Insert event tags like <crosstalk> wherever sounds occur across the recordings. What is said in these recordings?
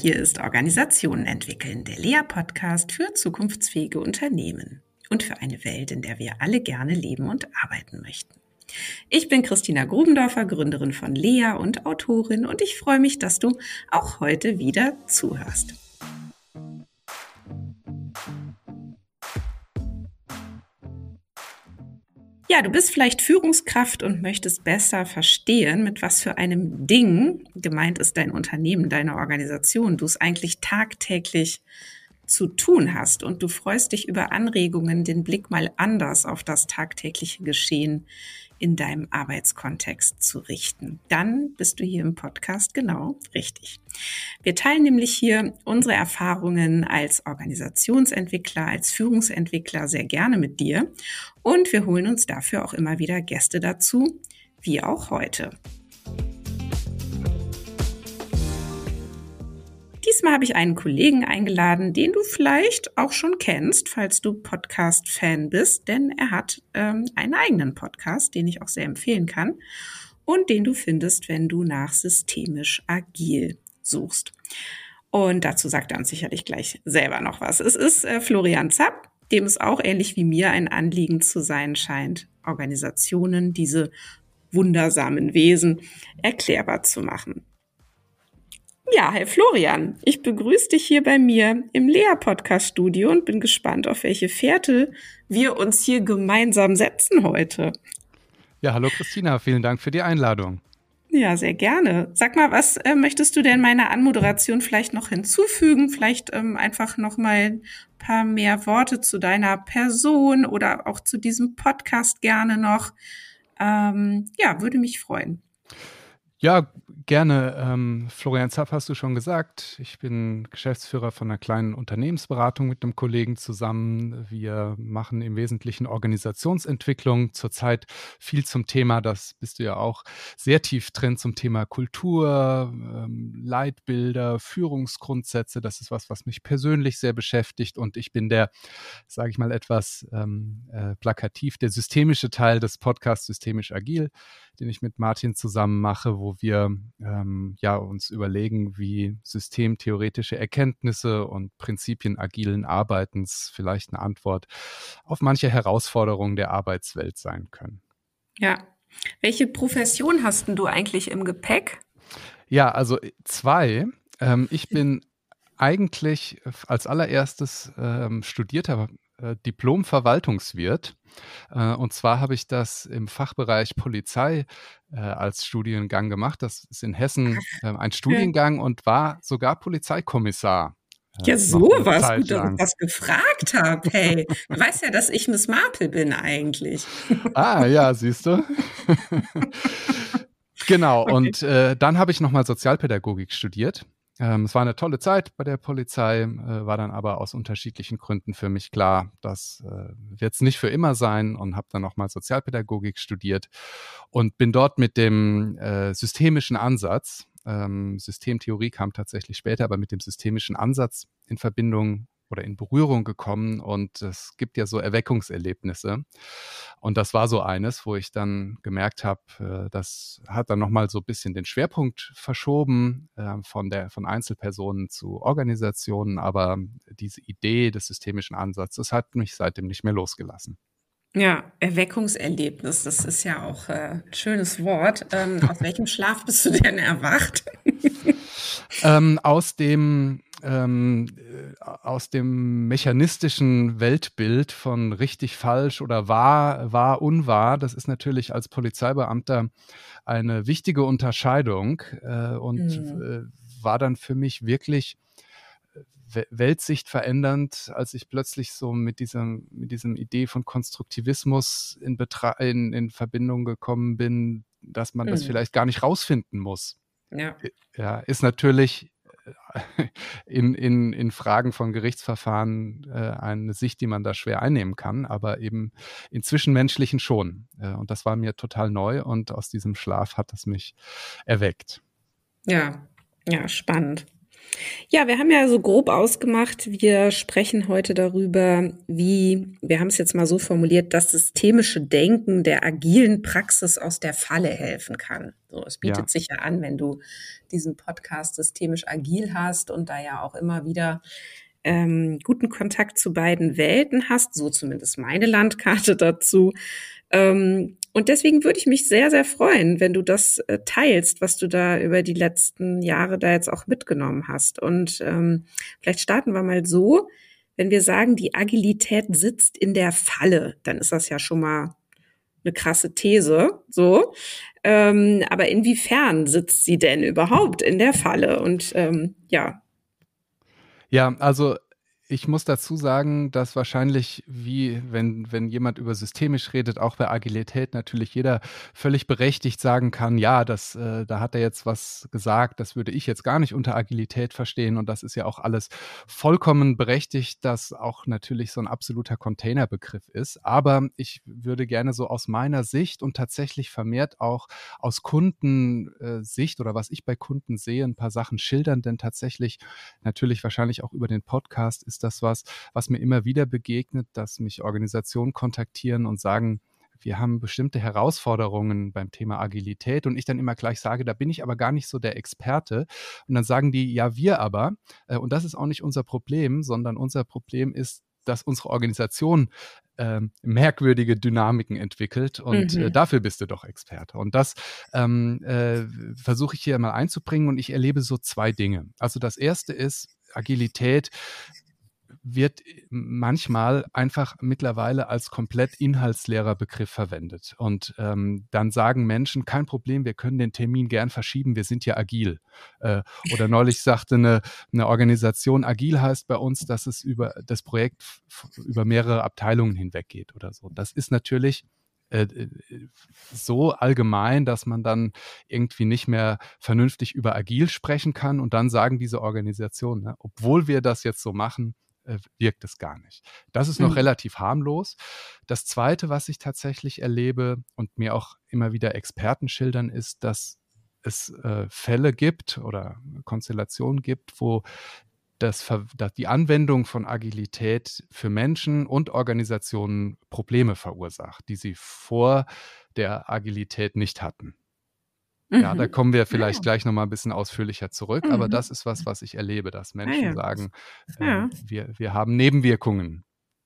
hier ist Organisationen entwickeln, der Lea-Podcast für zukunftsfähige Unternehmen und für eine Welt, in der wir alle gerne leben und arbeiten möchten. Ich bin Christina Grubendorfer, Gründerin von Lea und Autorin und ich freue mich, dass du auch heute wieder zuhörst. Ja, du bist vielleicht Führungskraft und möchtest besser verstehen, mit was für einem Ding gemeint ist dein Unternehmen, deine Organisation, du es eigentlich tagtäglich zu tun hast. Und du freust dich über Anregungen, den Blick mal anders auf das tagtägliche Geschehen in deinem Arbeitskontext zu richten. Dann bist du hier im Podcast genau richtig. Wir teilen nämlich hier unsere Erfahrungen als Organisationsentwickler, als Führungsentwickler sehr gerne mit dir und wir holen uns dafür auch immer wieder Gäste dazu, wie auch heute. Diesmal habe ich einen Kollegen eingeladen, den du vielleicht auch schon kennst, falls du Podcast-Fan bist, denn er hat ähm, einen eigenen Podcast, den ich auch sehr empfehlen kann und den du findest, wenn du nach systemisch agil suchst. Und dazu sagt er uns sicherlich gleich selber noch was. Es ist äh, Florian Zapp, dem es auch ähnlich wie mir ein Anliegen zu sein scheint, Organisationen, diese wundersamen Wesen erklärbar zu machen. Ja, Herr Florian, ich begrüße dich hier bei mir im Lea-Podcast-Studio und bin gespannt, auf welche Fährte wir uns hier gemeinsam setzen heute. Ja, hallo Christina, vielen Dank für die Einladung. Ja, sehr gerne. Sag mal, was äh, möchtest du denn meiner Anmoderation vielleicht noch hinzufügen? Vielleicht ähm, einfach noch mal ein paar mehr Worte zu deiner Person oder auch zu diesem Podcast gerne noch. Ähm, ja, würde mich freuen. Ja, gerne. Ähm, Florian Zapp hast du schon gesagt. Ich bin Geschäftsführer von einer kleinen Unternehmensberatung mit einem Kollegen zusammen. Wir machen im Wesentlichen Organisationsentwicklung. Zurzeit viel zum Thema, das bist du ja auch sehr tief drin, zum Thema Kultur, ähm, Leitbilder, Führungsgrundsätze. Das ist was, was mich persönlich sehr beschäftigt. Und ich bin der, sage ich mal etwas ähm, äh, plakativ, der systemische Teil des Podcasts Systemisch Agil den ich mit Martin zusammen mache, wo wir ähm, ja uns überlegen, wie systemtheoretische Erkenntnisse und Prinzipien agilen Arbeitens vielleicht eine Antwort auf manche Herausforderungen der Arbeitswelt sein können. Ja. Welche Profession hast du eigentlich im Gepäck? Ja, also zwei. Ähm, ich bin eigentlich als allererstes ähm, studierter äh, Diplom-Verwaltungswirt. Äh, und zwar habe ich das im Fachbereich Polizei äh, als Studiengang gemacht. Das ist in Hessen äh, ein Studiengang und war sogar Polizeikommissar. Äh, ja, so was, gut, dass ich das gefragt habe. Hey, du weißt ja, dass ich Miss Marple bin eigentlich. <laughs> Ah, ja, siehst du. <laughs> genau, okay. und äh, dann habe ich nochmal Sozialpädagogik studiert ähm, es war eine tolle Zeit bei der Polizei, äh, war dann aber aus unterschiedlichen Gründen für mich klar, das äh, wird es nicht für immer sein und habe dann nochmal Sozialpädagogik studiert und bin dort mit dem äh, systemischen Ansatz, ähm, Systemtheorie kam tatsächlich später, aber mit dem systemischen Ansatz in Verbindung oder in Berührung gekommen und es gibt ja so Erweckungserlebnisse. Und das war so eines, wo ich dann gemerkt habe, äh, das hat dann nochmal so ein bisschen den Schwerpunkt verschoben äh, von der, von Einzelpersonen zu Organisationen, aber diese Idee des systemischen Ansatzes hat mich seitdem nicht mehr losgelassen. Ja, Erweckungserlebnis, das ist ja auch äh, ein schönes Wort. Ähm, aus <laughs> welchem Schlaf bist du denn erwacht? <laughs> ähm, aus dem ähm, äh, aus dem mechanistischen Weltbild von richtig, falsch oder wahr, wahr, unwahr. Das ist natürlich als Polizeibeamter eine wichtige Unterscheidung äh, und mhm. äh, war dann für mich wirklich Weltsicht verändernd, als ich plötzlich so mit diesem, mit diesem Idee von Konstruktivismus in, Betra in, in Verbindung gekommen bin, dass man mhm. das vielleicht gar nicht rausfinden muss. Ja. ja, ist natürlich in, in, in Fragen von Gerichtsverfahren äh, eine Sicht, die man da schwer einnehmen kann, aber eben in Zwischenmenschlichen schon. Äh, und das war mir total neu und aus diesem Schlaf hat es mich erweckt. Ja, ja, spannend. Ja, wir haben ja so grob ausgemacht, wir sprechen heute darüber, wie, wir haben es jetzt mal so formuliert, das systemische Denken der agilen Praxis aus der Falle helfen kann. So, es bietet ja. sich ja an, wenn du diesen Podcast systemisch agil hast und da ja auch immer wieder ähm, guten Kontakt zu beiden Welten hast, so zumindest meine Landkarte dazu. Ähm, und deswegen würde ich mich sehr, sehr freuen, wenn du das äh, teilst, was du da über die letzten Jahre da jetzt auch mitgenommen hast. Und ähm, vielleicht starten wir mal so. Wenn wir sagen, die Agilität sitzt in der Falle, dann ist das ja schon mal eine krasse These, so. Ähm, aber inwiefern sitzt sie denn überhaupt in der Falle? Und ähm, ja. Ja, also ich muss dazu sagen, dass wahrscheinlich, wie wenn, wenn jemand über systemisch redet, auch bei Agilität natürlich jeder völlig berechtigt sagen kann, ja, das, äh, da hat er jetzt was gesagt, das würde ich jetzt gar nicht unter Agilität verstehen. Und das ist ja auch alles vollkommen berechtigt, dass auch natürlich so ein absoluter Containerbegriff ist. Aber ich würde gerne so aus meiner Sicht und tatsächlich vermehrt auch aus Kundensicht oder was ich bei Kunden sehe, ein paar Sachen schildern, denn tatsächlich natürlich wahrscheinlich auch über den Podcast ist ist das was, was mir immer wieder begegnet, dass mich Organisationen kontaktieren und sagen, wir haben bestimmte Herausforderungen beim Thema Agilität und ich dann immer gleich sage, da bin ich aber gar nicht so der Experte. Und dann sagen die, ja, wir aber. Äh, und das ist auch nicht unser Problem, sondern unser Problem ist, dass unsere Organisation äh, merkwürdige Dynamiken entwickelt und äh, mhm. äh, dafür bist du doch Experte. Und das ähm, äh, versuche ich hier mal einzubringen und ich erlebe so zwei Dinge. Also das erste ist, Agilität wird manchmal einfach mittlerweile als komplett inhaltsleerer Begriff verwendet. Und ähm, dann sagen Menschen, kein Problem, wir können den Termin gern verschieben, wir sind ja agil. Äh, oder neulich sagte eine, eine Organisation, agil heißt bei uns, dass es über das Projekt über mehrere Abteilungen hinweg geht oder so. Das ist natürlich äh, äh, so allgemein, dass man dann irgendwie nicht mehr vernünftig über agil sprechen kann. Und dann sagen diese Organisationen, ne, obwohl wir das jetzt so machen, äh, wirkt es gar nicht. Das ist noch mhm. relativ harmlos. Das Zweite, was ich tatsächlich erlebe und mir auch immer wieder Experten schildern, ist, dass es äh, Fälle gibt oder Konstellationen gibt, wo das, dass die Anwendung von Agilität für Menschen und Organisationen Probleme verursacht, die sie vor der Agilität nicht hatten. Ja, da mhm. kommen wir vielleicht ja. gleich nochmal ein bisschen ausführlicher zurück, mhm. aber das ist was, was ich erlebe, dass Menschen ja, sagen, äh, wir, wir haben Nebenwirkungen.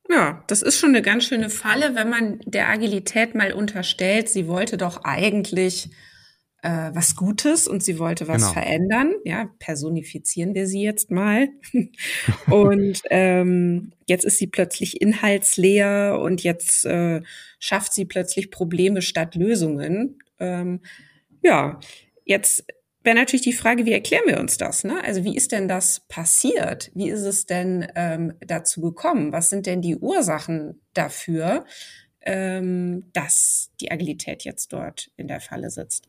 Ja, das ist schon eine ganz schöne Falle, wenn man der Agilität mal unterstellt, sie wollte doch eigentlich äh, was Gutes und sie wollte was genau. verändern. Ja, personifizieren wir sie jetzt mal. <laughs> und ähm, jetzt ist sie plötzlich inhaltsleer und jetzt äh, schafft sie plötzlich Probleme statt Lösungen. Ähm, ja, jetzt wäre natürlich die Frage, wie erklären wir uns das? Ne? Also wie ist denn das passiert? Wie ist es denn ähm, dazu gekommen? Was sind denn die Ursachen dafür, ähm, dass die Agilität jetzt dort in der Falle sitzt?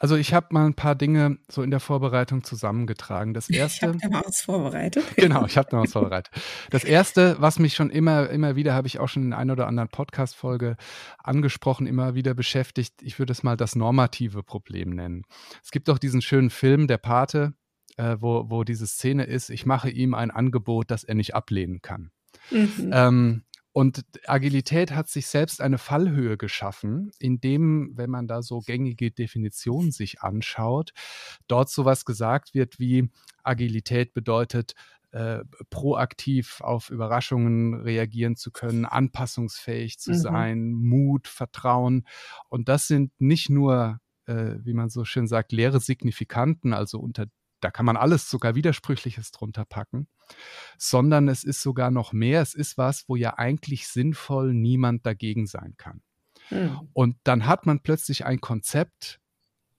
Also ich habe mal ein paar Dinge so in der Vorbereitung zusammengetragen. Das <laughs> erste. Ich habe da mal was vorbereitet. <laughs> <laughs> Genau, ich habe da was vorbereitet. Das erste, was mich schon immer, immer wieder, habe ich auch schon in einer oder anderen Podcast-Folge angesprochen, immer wieder beschäftigt. Ich würde es mal das normative Problem nennen. Es gibt auch diesen schönen Film, Der Pate, äh, wo, wo diese Szene ist, ich mache ihm ein Angebot, das er nicht ablehnen kann. Mhm. Ähm, und Agilität hat sich selbst eine Fallhöhe geschaffen, indem, wenn man da so gängige Definitionen sich anschaut, dort sowas gesagt wird wie Agilität bedeutet, äh, proaktiv auf Überraschungen reagieren zu können, anpassungsfähig zu mhm. sein, Mut, Vertrauen. Und das sind nicht nur, äh, wie man so schön sagt, leere Signifikanten, also unter da kann man alles sogar Widersprüchliches drunter packen, sondern es ist sogar noch mehr. Es ist was, wo ja eigentlich sinnvoll niemand dagegen sein kann. Mhm. Und dann hat man plötzlich ein Konzept,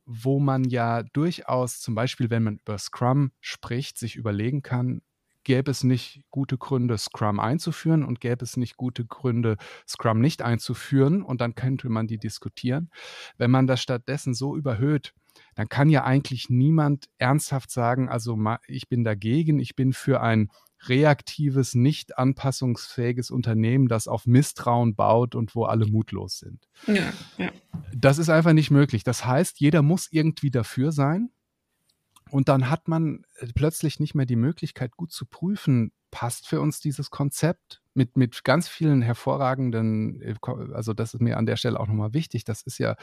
wo man ja durchaus, zum Beispiel, wenn man über Scrum spricht, sich überlegen kann, gäbe es nicht gute Gründe, Scrum einzuführen und gäbe es nicht gute Gründe, Scrum nicht einzuführen und dann könnte man die diskutieren. Wenn man das stattdessen so überhöht, dann kann ja eigentlich niemand ernsthaft sagen, also ich bin dagegen, ich bin für ein reaktives, nicht anpassungsfähiges Unternehmen, das auf Misstrauen baut und wo alle mutlos sind. Ja, ja. Das ist einfach nicht möglich. Das heißt, jeder muss irgendwie dafür sein. Und dann hat man äh, plötzlich nicht mehr die Möglichkeit, gut zu prüfen, passt für uns dieses Konzept mit, mit ganz vielen hervorragenden, äh, also das ist mir an der Stelle auch nochmal wichtig, das ist ja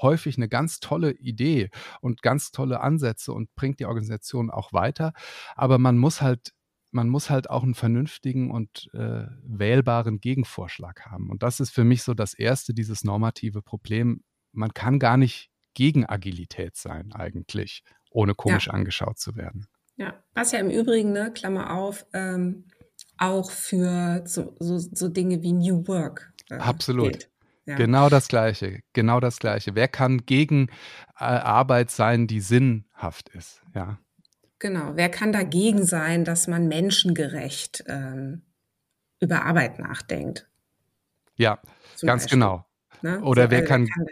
häufig eine ganz tolle Idee und ganz tolle Ansätze und bringt die Organisation auch weiter. Aber man muss halt man muss halt auch einen vernünftigen und äh, wählbaren Gegenvorschlag haben. Und das ist für mich so das erste, dieses normative Problem. Man kann gar nicht gegen Agilität sein eigentlich, ohne komisch ja. angeschaut zu werden. Ja, was ja im Übrigen, ne, Klammer auf, ähm, auch für so, so, so, Dinge wie New Work. Äh, Absolut. Gilt. Ja. Genau das Gleiche, genau das Gleiche. Wer kann gegen äh, Arbeit sein, die sinnhaft ist? Ja. Genau. Wer kann dagegen sein, dass man menschengerecht ähm, über Arbeit nachdenkt? Ja, ganz Beispiel. genau. Ne? Oder so, wer, äh, kann, kann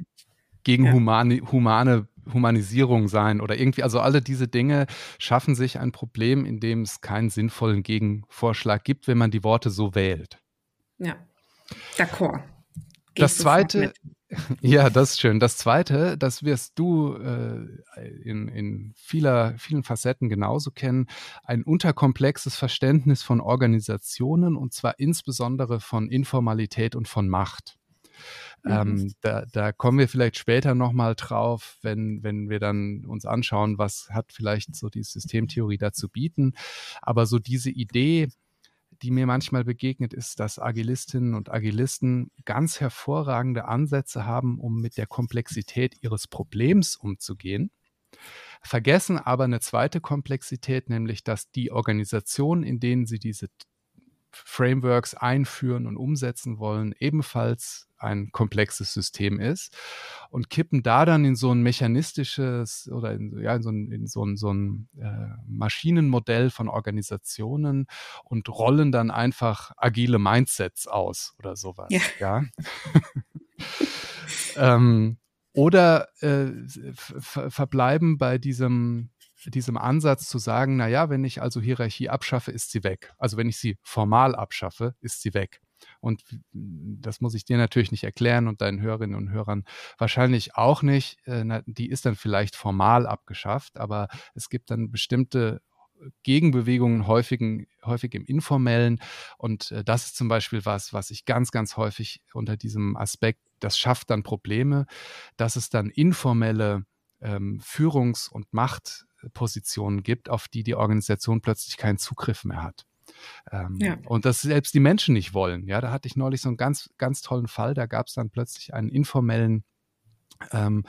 gegen ja. humane, humane Humanisierung sein oder irgendwie, also alle diese Dinge schaffen sich ein Problem, in dem es keinen sinnvollen Gegenvorschlag gibt, wenn man die Worte so wählt. Ja, d'accord. Das zweite, <laughs> ja, das ist schön. Das zweite, das wirst du äh, in, in vieler, vielen Facetten genauso kennen, ein unterkomplexes Verständnis von Organisationen und zwar insbesondere von Informalität und von Macht. Mhm. Ähm, da, da kommen wir vielleicht später nochmal drauf, wenn, wenn wir dann uns anschauen, was hat vielleicht so die Systemtheorie dazu bieten. Aber so diese Idee, die mir manchmal begegnet, ist, dass Agilistinnen und Agilisten ganz hervorragende Ansätze haben, um mit der Komplexität ihres Problems umzugehen vergessen aber eine zweite Komplexität, nämlich dass die Organisationen, in denen sie diese Frameworks einführen und umsetzen wollen, ebenfalls ein komplexes System ist und kippen da dann in so ein mechanistisches oder in, ja, in so ein, in so ein, so ein äh, Maschinenmodell von Organisationen und rollen dann einfach agile Mindsets aus oder sowas. Ja. ja? <laughs> ähm, oder äh, verbleiben bei diesem diesem Ansatz zu sagen, na ja, wenn ich also Hierarchie abschaffe, ist sie weg. Also wenn ich sie formal abschaffe, ist sie weg. Und das muss ich dir natürlich nicht erklären und deinen Hörerinnen und Hörern wahrscheinlich auch nicht. Äh, die ist dann vielleicht formal abgeschafft, aber es gibt dann bestimmte Gegenbewegungen häufig, häufig im Informellen. Und äh, das ist zum Beispiel was, was ich ganz, ganz häufig unter diesem Aspekt, das schafft dann Probleme, dass es dann informelle ähm, Führungs- und Machtpositionen gibt, auf die die Organisation plötzlich keinen Zugriff mehr hat. Ähm, ja. Und das selbst die Menschen nicht wollen. Ja, da hatte ich neulich so einen ganz, ganz tollen Fall. Da gab es dann plötzlich einen informellen ähm,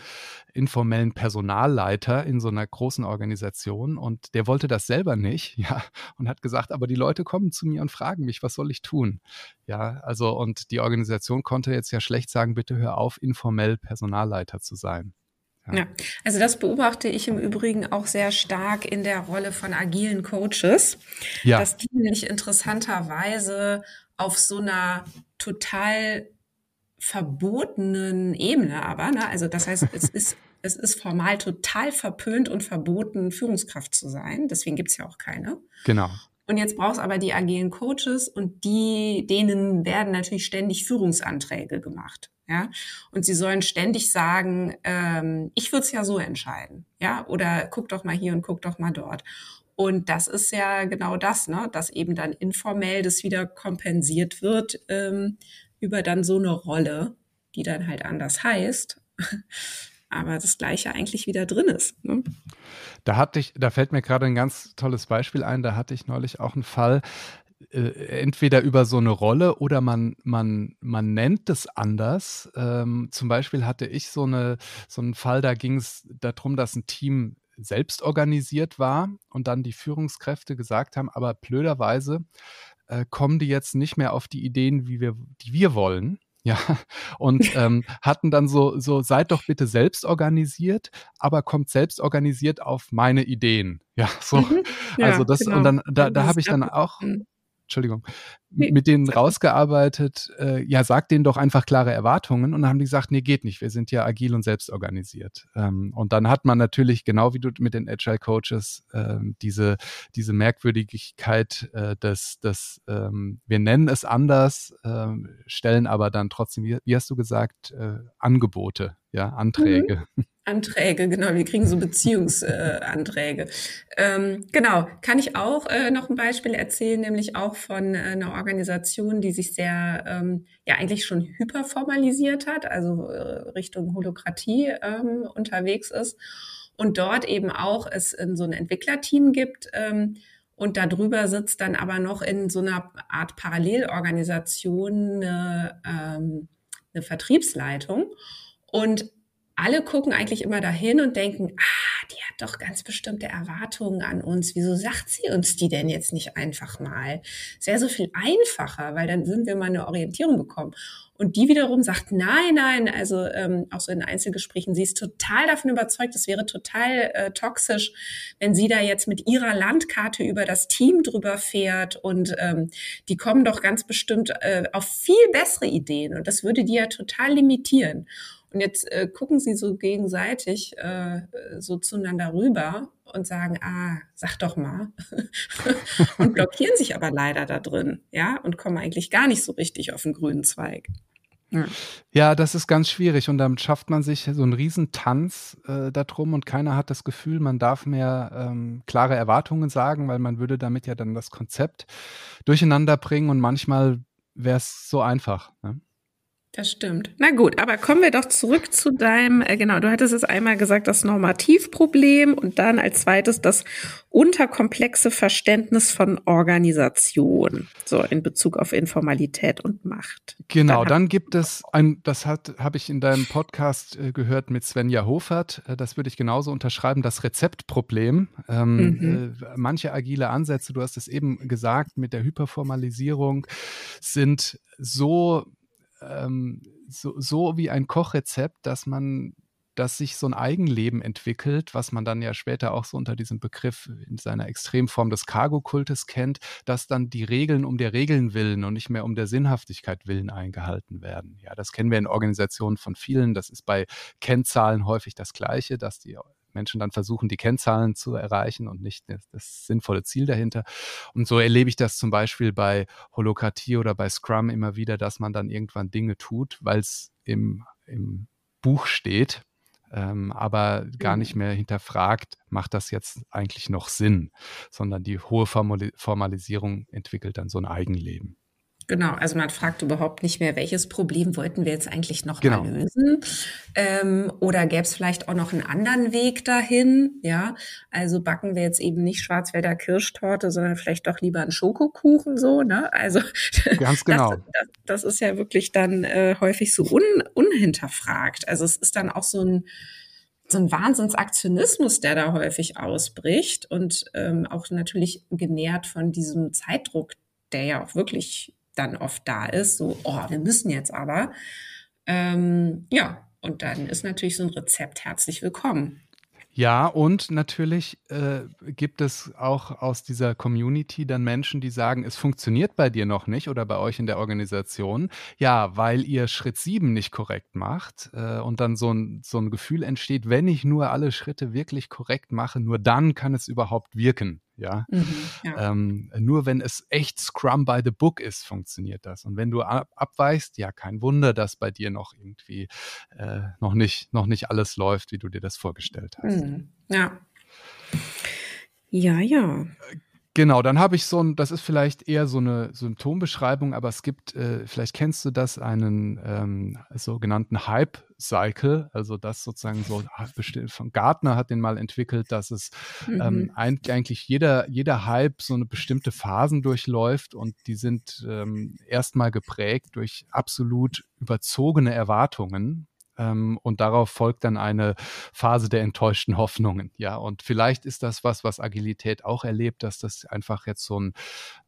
informellen Personalleiter in so einer großen Organisation und der wollte das selber nicht, <laughs> ja, und hat gesagt, aber die Leute kommen zu mir und fragen mich, was soll ich tun? Ja, also und die Organisation konnte jetzt ja schlecht sagen, bitte hör auf, informell Personalleiter zu sein. Ja. ja. also das beobachte ich im Übrigen auch sehr stark in der Rolle von agilen Coaches, ja. dass die nämlich interessanterweise auf so einer total verbotenen Ebene aber, ne? also das heißt, es ist <laughs> es ist formal total verpönt und verboten, Führungskraft zu sein. Deswegen gibt's ja auch keine. Genau. Und jetzt brauchst aber die agilen Coaches und die, denen werden natürlich ständig Führungsanträge gemacht. Ja, und sie sollen ständig sagen, ähm, ich würde es ja so entscheiden, ja, oder guck doch mal hier und guck doch mal dort. Und das ist ja genau das, ne, dass eben dann informell das wieder kompensiert wird ähm, über dann so eine Rolle, die dann halt anders heißt, <laughs> aber das Gleiche eigentlich wieder drin ist. Ne? Da hatte ich, da fällt mir gerade ein ganz tolles Beispiel ein. Da hatte ich neulich auch einen Fall, entweder über so eine Rolle oder man, man, man nennt es anders. Ähm, zum Beispiel hatte ich so, eine, so einen Fall, da ging es darum, dass ein Team selbst organisiert war und dann die Führungskräfte gesagt haben, aber blöderweise äh, kommen die jetzt nicht mehr auf die Ideen, wie wir, die wir wollen. Ja, und <laughs> ähm, hatten dann so, so, seid doch bitte selbst organisiert, aber kommt selbst organisiert auf meine Ideen. Ja, so. Mhm, ja, also das, genau. und dann, da, da habe ich dann auch, mhm. Entschuldigung, nee. mit denen rausgearbeitet, äh, ja, sag denen doch einfach klare Erwartungen. Und dann haben die gesagt, nee, geht nicht, wir sind ja agil und selbstorganisiert. Ähm, und dann hat man natürlich, genau wie du mit den Agile Coaches, äh, diese, diese Merkwürdigkeit äh, des, des ähm, wir nennen es anders, äh, stellen aber dann trotzdem, wie, wie hast du gesagt, äh, Angebote, ja, Anträge. Mhm. Anträge, genau, wir kriegen so Beziehungsanträge. Äh, ähm, genau, kann ich auch äh, noch ein Beispiel erzählen, nämlich auch von äh, einer Organisation, die sich sehr, ähm, ja eigentlich schon hyperformalisiert hat, also äh, Richtung Holokratie ähm, unterwegs ist und dort eben auch es in so ein Entwicklerteam gibt, ähm, und darüber sitzt dann aber noch in so einer Art Parallelorganisation eine, ähm, eine Vertriebsleitung. Und alle gucken eigentlich immer dahin und denken, ah, die hat doch ganz bestimmte Erwartungen an uns. Wieso sagt sie uns die denn jetzt nicht einfach mal? Es wäre so viel einfacher, weil dann würden wir mal eine Orientierung bekommen. Und die wiederum sagt, nein, nein, also ähm, auch so in Einzelgesprächen, sie ist total davon überzeugt, es wäre total äh, toxisch, wenn sie da jetzt mit ihrer Landkarte über das Team drüber fährt und ähm, die kommen doch ganz bestimmt äh, auf viel bessere Ideen und das würde die ja total limitieren. Und jetzt äh, gucken sie so gegenseitig äh, so zueinander rüber und sagen, ah, sag doch mal. <laughs> und blockieren sich aber leider da drin, ja, und kommen eigentlich gar nicht so richtig auf den grünen Zweig. Ja. das ist ganz schwierig und damit schafft man sich so einen Riesentanz äh, darum und keiner hat das Gefühl, man darf mehr ähm, klare Erwartungen sagen, weil man würde damit ja dann das Konzept durcheinander bringen und manchmal wäre es so einfach. Ne? Das stimmt. Na gut, aber kommen wir doch zurück zu deinem, äh, genau, du hattest es einmal gesagt, das Normativproblem und dann als zweites das unterkomplexe Verständnis von Organisation, so in Bezug auf Informalität und Macht. Genau, dann, dann gibt es ein, das hat, habe ich in deinem Podcast äh, gehört mit Svenja Hofert, äh, das würde ich genauso unterschreiben, das Rezeptproblem. Ähm, mhm. äh, manche agile Ansätze, du hast es eben gesagt, mit der Hyperformalisierung sind so ähm, so, so wie ein Kochrezept, dass man dass sich so ein Eigenleben entwickelt, was man dann ja später auch so unter diesem Begriff in seiner Extremform des Cargo-Kultes kennt, dass dann die Regeln um der Regeln willen und nicht mehr um der Sinnhaftigkeit willen eingehalten werden. Ja, das kennen wir in Organisationen von vielen. Das ist bei Kennzahlen häufig das Gleiche, dass die Menschen dann versuchen, die Kennzahlen zu erreichen und nicht das, das, sinnvolle Ziel dahinter. Und so erlebe ich das zum Beispiel bei Holokratie oder bei Scrum immer wieder, dass man dann irgendwann Dinge tut, weil es im, im Buch steht, ähm, aber gar nicht mhm. mehr hinterfragt, macht das jetzt eigentlich noch Sinn, sondern die hohe Formalisierung entwickelt dann so ein Eigenleben. Genau, also man fragt überhaupt nicht mehr, welches Problem wollten wir jetzt eigentlich noch genau. mal lösen? Ähm, oder gäbe es vielleicht auch noch einen anderen Weg dahin? Ja, also backen wir jetzt eben nicht Schwarzwälder Kirschtorte, sondern vielleicht doch lieber einen Schokokuchen so. Ne? Also <laughs> ganz genau. Das, das, das ist ja wirklich dann äh, häufig so un, unhinterfragt. Also es ist dann auch so ein so ein Wahnsinnsaktionismus, der da häufig ausbricht und ähm, auch natürlich genährt von diesem Zeitdruck, der ja auch wirklich dann oft da ist, so, oh, wir müssen jetzt aber. Ähm, ja, und dann ist natürlich so ein Rezept herzlich willkommen. Ja, und natürlich äh, gibt es auch aus dieser Community dann Menschen, die sagen, es funktioniert bei dir noch nicht oder bei euch in der Organisation. Ja, weil ihr Schritt sieben nicht korrekt macht äh, und dann so ein, so ein Gefühl entsteht, wenn ich nur alle Schritte wirklich korrekt mache, nur dann kann es überhaupt wirken. Ja? Mhm, ja. Ähm, nur wenn es echt Scrum by the Book ist, funktioniert das. Und wenn du ab abweichst, ja, kein Wunder, dass bei dir noch irgendwie äh, noch, nicht, noch nicht alles läuft, wie du dir das vorgestellt hast. Mhm, ja. Ja, ja. Genau, dann habe ich so ein, das ist vielleicht eher so eine Symptombeschreibung, aber es gibt, äh, vielleicht kennst du das, einen ähm, sogenannten Hype-Cycle, also das sozusagen so, ah, von Gartner hat den mal entwickelt, dass es ähm, mhm. ähm, eigentlich jeder, jeder Hype so eine bestimmte Phasen durchläuft und die sind ähm, erstmal geprägt durch absolut überzogene Erwartungen ähm, und darauf folgt dann eine Phase der enttäuschten Hoffnungen. Ja, und vielleicht ist das was, was Agilität auch erlebt, dass das einfach jetzt so ein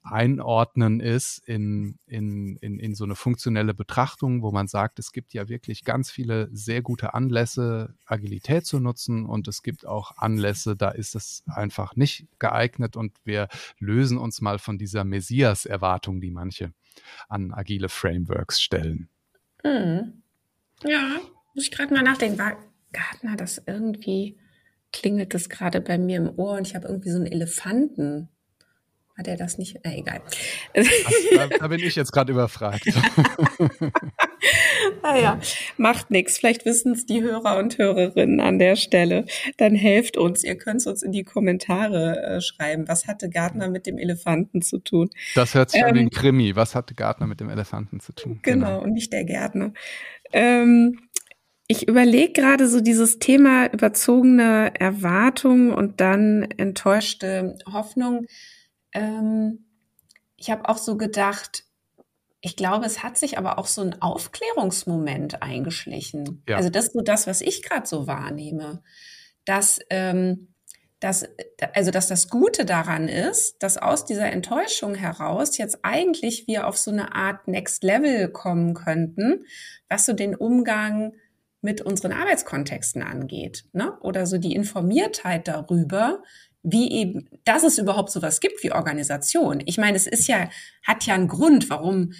Einordnen ist in, in, in, in so eine funktionelle Betrachtung, wo man sagt, es gibt ja wirklich ganz viele sehr gute Anlässe, Agilität zu nutzen und es gibt auch Anlässe, da ist es einfach nicht geeignet und wir lösen uns mal von dieser Messias-Erwartung, die manche an agile Frameworks stellen. Mhm. Ja, muss ich gerade mal nachdenken. War Gartner das irgendwie, klingelt das gerade bei mir im Ohr und ich habe irgendwie so einen Elefanten. Hat er das nicht? Äh, egal. Da, da, bin ich jetzt gerade überfragt. <laughs> naja, macht nichts. Vielleicht wissen es die Hörer und Hörerinnen an der Stelle. Dann helft uns. Ihr könnt es uns in die Kommentare äh, schreiben. Was hatte Gardner mit dem Elefanten zu tun? Das hört sich ähm, an ein Krimi. Was hatte Gardner mit dem Elefanten zu tun? Genau, genau. und nicht der Gärtner. Ähm, ich überlege gerade so dieses Thema überzogene Erwartungen und dann enttäuschte Hoffnung. Ähm, ich habe auch so gedacht, ich glaube, es hat sich aber auch so ein Aufklärungsmoment eingeschlichen. Ja. Also das ist so das, was ich gerade so wahrnehme, dass, ähm, dass, also dass das Gute daran ist, dass aus dieser Enttäuschung heraus jetzt eigentlich wir auf so eine Art Next Level kommen könnten, was so den Umgang mit unseren Arbeitskontexten angeht, ne? Oder so die Informiertheit darüber, wie eben, dass es überhaupt sowas gibt wie Organisation. Ich meine, es ist ja, hat ja einen Grund, warum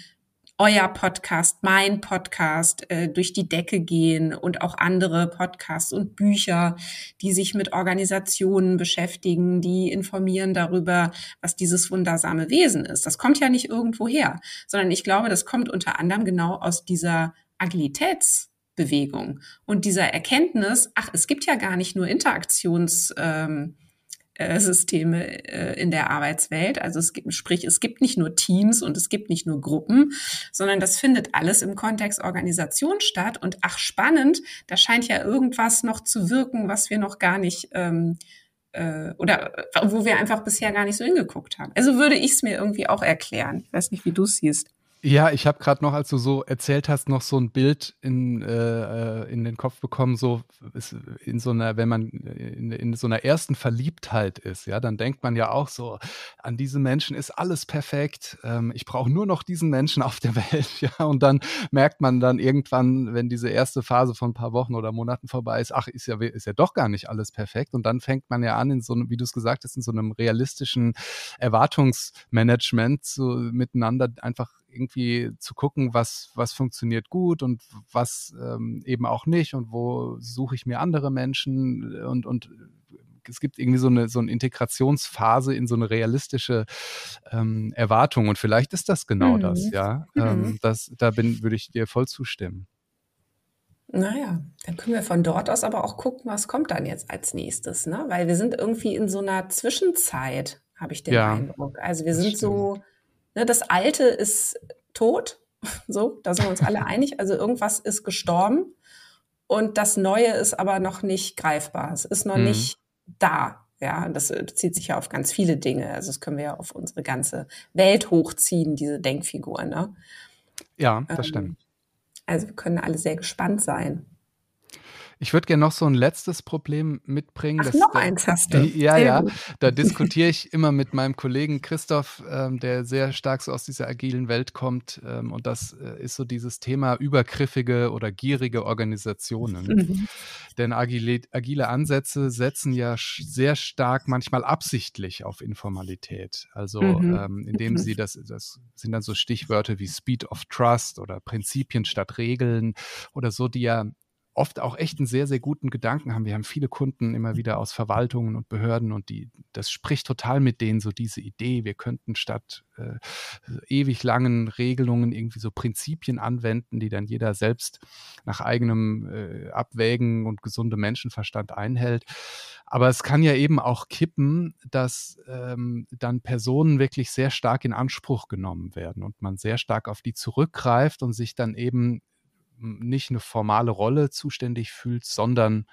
euer Podcast, mein Podcast äh, durch die Decke gehen und auch andere Podcasts und Bücher, die sich mit Organisationen beschäftigen, die informieren darüber, was dieses wundersame Wesen ist. Das kommt ja nicht irgendwo her, sondern ich glaube, das kommt unter anderem genau aus dieser Agilitätsbewegung und dieser Erkenntnis, ach, es gibt ja gar nicht nur Interaktions ähm, äh, äh, in der Arbeitswelt. Also es gibt, sprich, es gibt nicht nur Teams und es gibt nicht nur Gruppen, sondern das findet alles im Kontext Organisation statt. Und ach, spannend, da scheint ja irgendwas noch zu wirken, was wir noch gar nicht ähm, äh, oder wo wir einfach bisher gar nicht so hingeguckt haben. Also würde ich es mir irgendwie auch erklären. Ich weiß nicht, wie du es siehst. Ja, ich habe gerade noch, als du so erzählt hast, noch so ein Bild in, äh, äh in den Kopf bekommen, so in so einer, wenn man in, in, so einer ersten Verliebtheit ist, ja, dann denkt man ja auch so, an diese Menschen ist alles perfekt, ähm, ich brauche nur noch diesen Menschen auf der <laughs> Welt, ja, und dann merkt man dann irgendwann, wenn diese erste Phase von ein paar Wochen oder Monaten vorbei ist, ach, ist ja, ist ja doch gar nicht alles perfekt und dann fängt man ja an, in so einem, wie du es gesagt hast, in so einem realistischen Erwartungsmanagement so miteinander einfach irgendwie zu gucken, was, was funktioniert gut und was ähm, eben auch nicht und wo suche ich mir andere Menschen und, und es gibt irgendwie so eine, so eine Integrationsphase in so eine realistische ähm, Erwartung. Und vielleicht ist das genau mhm. das, ja. Mhm. Ähm, das, da bin, würde ich dir voll zustimmen. Naja, dann können wir von dort aus aber auch gucken, was kommt dann jetzt als nächstes, ne? Weil wir sind irgendwie in so einer Zwischenzeit, habe ich den ja, Eindruck. Also wir sind so das Alte ist tot. <laughs> So, da sind wir uns alle einig. Also irgendwas ist gestorben und das Neue ist aber noch nicht greifbar. Es ist noch mhm. nicht da. Ja, das bezieht sich ja auf ganz viele Dinge. Also das können wir ja auf unsere ganze Welt hochziehen, diese Denkfigur. Ne? Ja, das ähm, stimmt. Also wir können alle sehr gespannt sein. Ich würde gerne noch so ein letztes Problem mitbringen. Ach, noch da, eins hast du. Ja, sehr ja. Gut. Da <laughs> diskutiere ich immer mit meinem Kollegen Christoph, ähm, der sehr stark so aus dieser agilen Welt kommt. Ähm, und das äh, ist so dieses Thema übergriffige oder gierige Organisationen. Mhm. Denn agile, agile Ansätze setzen ja sehr stark, manchmal absichtlich auf Informalität. Also mhm. ähm, indem mhm. sie das, das sind dann so Stichwörter wie Speed of Trust oder Prinzipien statt Regeln oder so, die ja oft auch echt einen sehr, sehr guten Gedanken haben. Wir haben viele Kunden immer wieder aus Verwaltungen und Behörden und die, das spricht total mit denen, so diese Idee, wir könnten statt äh, ewig langen Regelungen irgendwie so Prinzipien anwenden, die dann jeder selbst nach eigenem äh, Abwägen und gesundem Menschenverstand einhält. Aber es kann ja eben auch kippen, dass ähm, dann Personen wirklich sehr stark in Anspruch genommen werden und man sehr stark auf die zurückgreift und sich dann eben nicht eine formale Rolle zuständig fühlt, sondern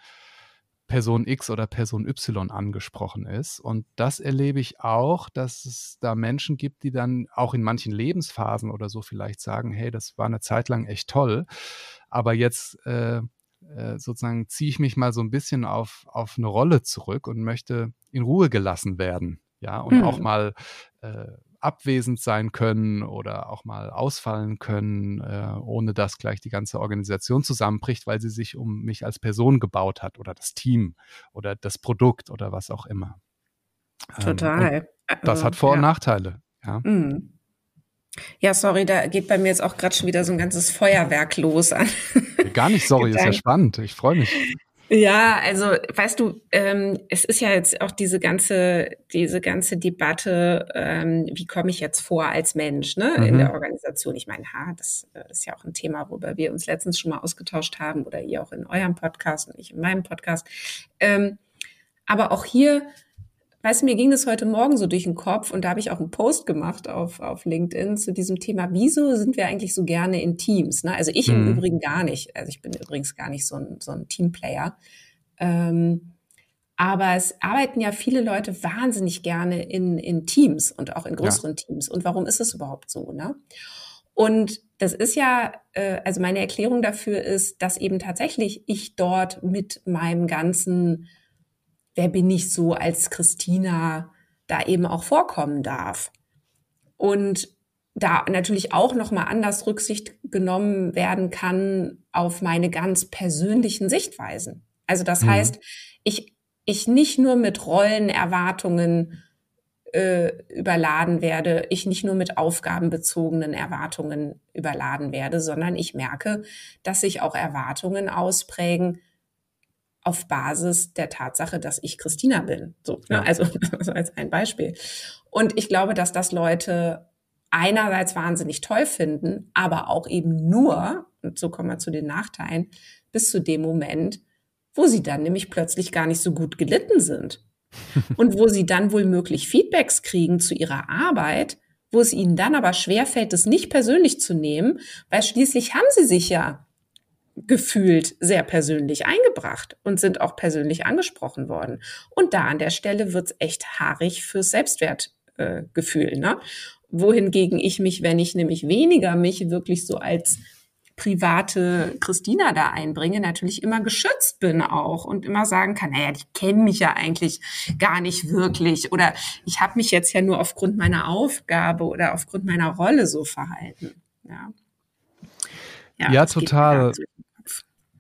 Person X oder Person Y angesprochen ist. Und das erlebe ich auch, dass es da Menschen gibt, die dann auch in manchen Lebensphasen oder so vielleicht sagen, hey, das war eine Zeit lang echt toll, aber jetzt äh, äh, sozusagen ziehe ich mich mal so ein bisschen auf, auf eine Rolle zurück und möchte in Ruhe gelassen werden. Ja, und mhm. auch mal äh, abwesend sein können oder auch mal ausfallen können, äh, ohne dass gleich die ganze Organisation zusammenbricht, weil sie sich um mich als Person gebaut hat oder das Team oder das Produkt oder was auch immer. Ähm, Total. Ähm, das hat Vor- und Nachteile. Ja. Mhm. Ja, sorry, da geht bei mir jetzt auch gerade schon wieder so ein ganzes Feuerwerk los an. Gar nicht sorry, ist ja spannend. Ich freue mich. Ja, also weißt du, ähm, es ist ja jetzt auch diese ganze, diese ganze Debatte, ähm, wie komme ich jetzt vor als Mensch ne, mhm. in der Organisation. Ich meine, ha, das äh, ist ja auch ein Thema, worüber wir uns letztens schon mal ausgetauscht haben oder ihr auch in eurem Podcast und ich in meinem Podcast. Ähm, aber auch hier Weißt du, mir ging das heute Morgen so durch den Kopf und da habe ich auch einen Post gemacht auf, auf LinkedIn zu diesem Thema, wieso sind wir eigentlich so gerne in Teams? Ne? Also ich mhm. im Übrigen gar nicht. Also ich bin übrigens gar nicht so ein, so ein Teamplayer. Ähm, aber es arbeiten ja viele Leute wahnsinnig gerne in, in Teams und auch in größeren ja. Teams. Und warum ist es überhaupt so? Ne? Und das ist ja, äh, also meine Erklärung dafür ist, dass eben tatsächlich ich dort mit meinem ganzen wer bin ich so als Christina da eben auch vorkommen darf. Und da natürlich auch noch mal anders Rücksicht genommen werden kann auf meine ganz persönlichen Sichtweisen. Also das mhm. heißt, ich ich nicht nur mit Rollenerwartungen äh, überladen werde, ich nicht nur mit aufgabenbezogenen Erwartungen überladen werde, sondern ich merke, dass sich auch Erwartungen ausprägen, auf Basis der Tatsache, dass ich Christina bin. So, ne? also, <laughs> also als ein Beispiel. Und ich glaube, dass das Leute einerseits wahnsinnig toll finden, aber auch eben nur, und so kommen wir zu den Nachteilen, bis zu dem Moment, wo sie dann nämlich plötzlich gar nicht so gut gelitten sind. <laughs> und wo sie dann wohl möglich Feedbacks kriegen zu ihrer Arbeit, wo es ihnen dann aber schwerfällt, es nicht persönlich zu nehmen, weil schließlich haben sie sich ja gefühlt sehr persönlich eingebracht und sind auch persönlich angesprochen worden. Und da an der Stelle wird's echt haarig fürs Selbstwertgefühl. Äh, ne? Wohingegen ich mich, wenn ich nämlich weniger mich wirklich so als private Christina da einbringe, natürlich immer geschützt bin auch und immer sagen kann, naja, die kennen mich ja eigentlich gar nicht wirklich oder ich habe mich jetzt ja nur aufgrund meiner Aufgabe oder aufgrund meiner Rolle so verhalten. Ja, ja, ja total.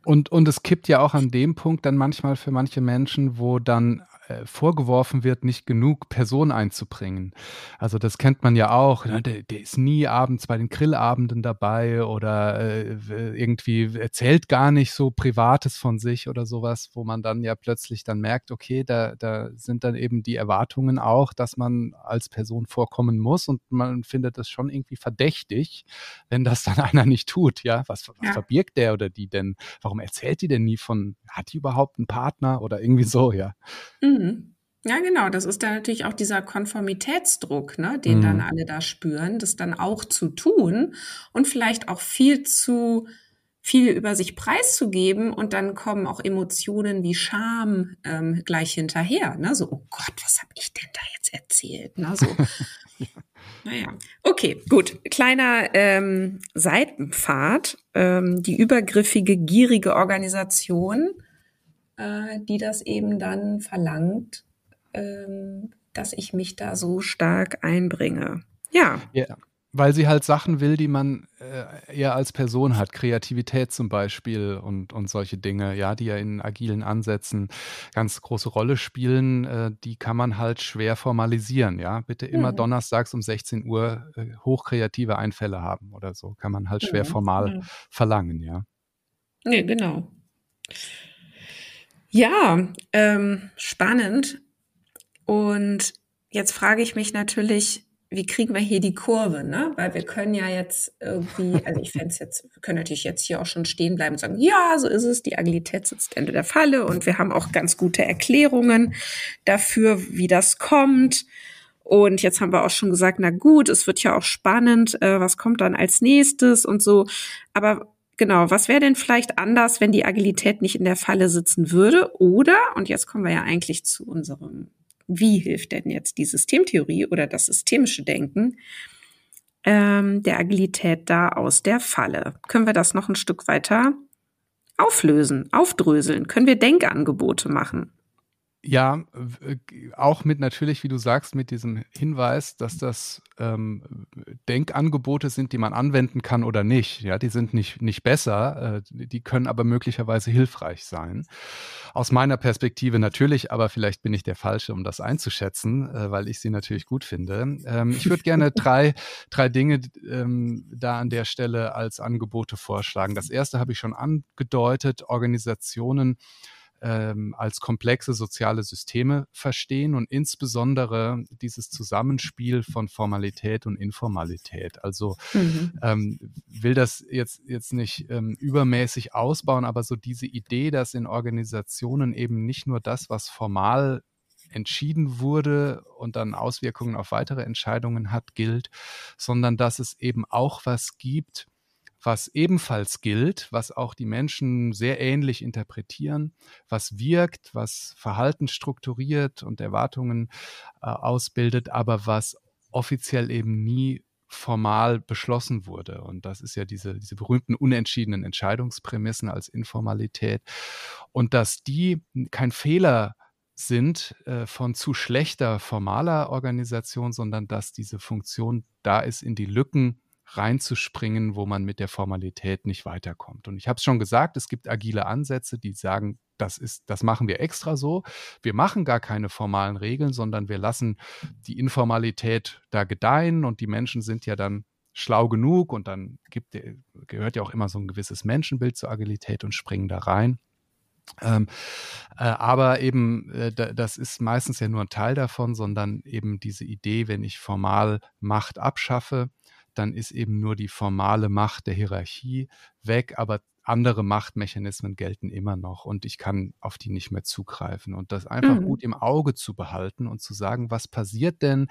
Und, und es kippt ja auch an dem Punkt dann manchmal für manche Menschen, wo dann vorgeworfen wird, nicht genug Person einzubringen. Also das kennt man ja auch. Ne? Der, der, ist nie abends bei den Grillabenden dabei oder äh, irgendwie erzählt gar nicht so Privates von sich oder sowas, wo man dann ja plötzlich dann merkt, okay, da, da sind dann eben die Erwartungen auch, dass man als Person vorkommen muss und man findet das schon irgendwie verdächtig, wenn das dann <laughs> einer nicht tut. Ja, was, was ja. verbirgt der oder die denn? Warum erzählt die denn nie von, hat die überhaupt einen Partner oder irgendwie so, ja? Mhm. Mhm. Ja, genau. Das ist dann natürlich auch dieser Konformitätsdruck, ne, den mhm. dann alle da spüren, das dann auch zu tun und vielleicht auch viel zu viel über sich preiszugeben und dann kommen auch Emotionen wie Scham ähm, gleich hinterher. Ne? So, oh Gott, was habe ich denn da jetzt erzählt? Ne? So. <laughs> Naja, okay, gut. Kleiner ähm, Seitenpfad. Ähm, die übergriffige, gierige Organisation äh, die das eben dann verlangt, ähm, dass ich mich da so stark einbringe. Ja. ja. Weil sie halt Sachen will, die man äh, eher als Person hat. Kreativität zum Beispiel und, und solche Dinge, ja, die ja in agilen Ansätzen ganz große Rolle spielen, äh, die kann man halt schwer formalisieren, ja. Bitte immer mhm. donnerstags um 16 Uhr äh, hochkreative Einfälle haben oder so. Kann man halt schwer mhm. formal mhm. verlangen, ja. Nee, genau. Ja, ähm, spannend. Und jetzt frage ich mich natürlich, wie kriegen wir hier die Kurve, ne? Weil wir können ja jetzt irgendwie, <laughs> also ich fände es jetzt, wir können natürlich jetzt hier auch schon stehen bleiben und sagen, ja, so ist es, die Agilität sitzt Ende der Falle und wir haben auch ganz gute Erklärungen dafür, wie das kommt. Und jetzt haben wir auch schon gesagt, na gut, es wird ja auch spannend, äh, was kommt dann als nächstes und so. Aber Genau, was wäre denn vielleicht anders, wenn die Agilität nicht in der Falle sitzen würde? Oder, und jetzt kommen wir ja eigentlich zu unserem, wie hilft denn jetzt die Systemtheorie oder das systemische Denken ähm, der Agilität da aus der Falle? Können wir das noch ein Stück weiter auflösen, aufdröseln? Können wir Denkangebote machen? Ja, auch mit natürlich, wie du sagst, mit diesem Hinweis, dass das ähm, Denkangebote sind, die man anwenden kann oder nicht. Ja, die sind nicht, nicht besser, äh, die können aber möglicherweise hilfreich sein. Aus meiner Perspektive natürlich, aber vielleicht bin ich der Falsche, um das einzuschätzen, äh, weil ich sie natürlich gut finde. Ähm, ich würde gerne <laughs> drei, drei Dinge ähm, da an der Stelle als Angebote vorschlagen. Das erste habe ich schon angedeutet, Organisationen ähm, als komplexe soziale Systeme verstehen und insbesondere dieses Zusammenspiel von Formalität und Informalität. Also mhm. ähm, will das jetzt, jetzt nicht ähm, übermäßig ausbauen, aber so diese Idee, dass in Organisationen eben nicht nur das, was formal entschieden wurde und dann Auswirkungen auf weitere Entscheidungen hat, gilt, sondern dass es eben auch was gibt, was ebenfalls gilt, was auch die Menschen sehr ähnlich interpretieren, was wirkt, was Verhalten strukturiert und Erwartungen äh, ausbildet, aber was offiziell eben nie formal beschlossen wurde. Und das ist ja diese, diese berühmten unentschiedenen Entscheidungsprämissen als Informalität. Und dass die kein Fehler sind äh, von zu schlechter formaler Organisation, sondern dass diese Funktion da ist, in die Lücken reinzuspringen, wo man mit der Formalität nicht weiterkommt. Und ich habe es schon gesagt, es gibt agile Ansätze, die sagen, das ist, das machen wir extra so. Wir machen gar keine formalen Regeln, sondern wir lassen die Informalität da gedeihen und die Menschen sind ja dann schlau genug und dann gibt, gehört ja auch immer so ein gewisses Menschenbild zur Agilität und springen da rein. Ähm, äh, aber eben, äh, das ist meistens ja nur ein Teil davon, sondern eben diese Idee, wenn ich formal Macht abschaffe, dann ist eben nur die formale Macht der Hierarchie weg, aber andere Machtmechanismen gelten immer noch und ich kann auf die nicht mehr zugreifen. Und das einfach mhm. gut im Auge zu behalten und zu sagen, was passiert denn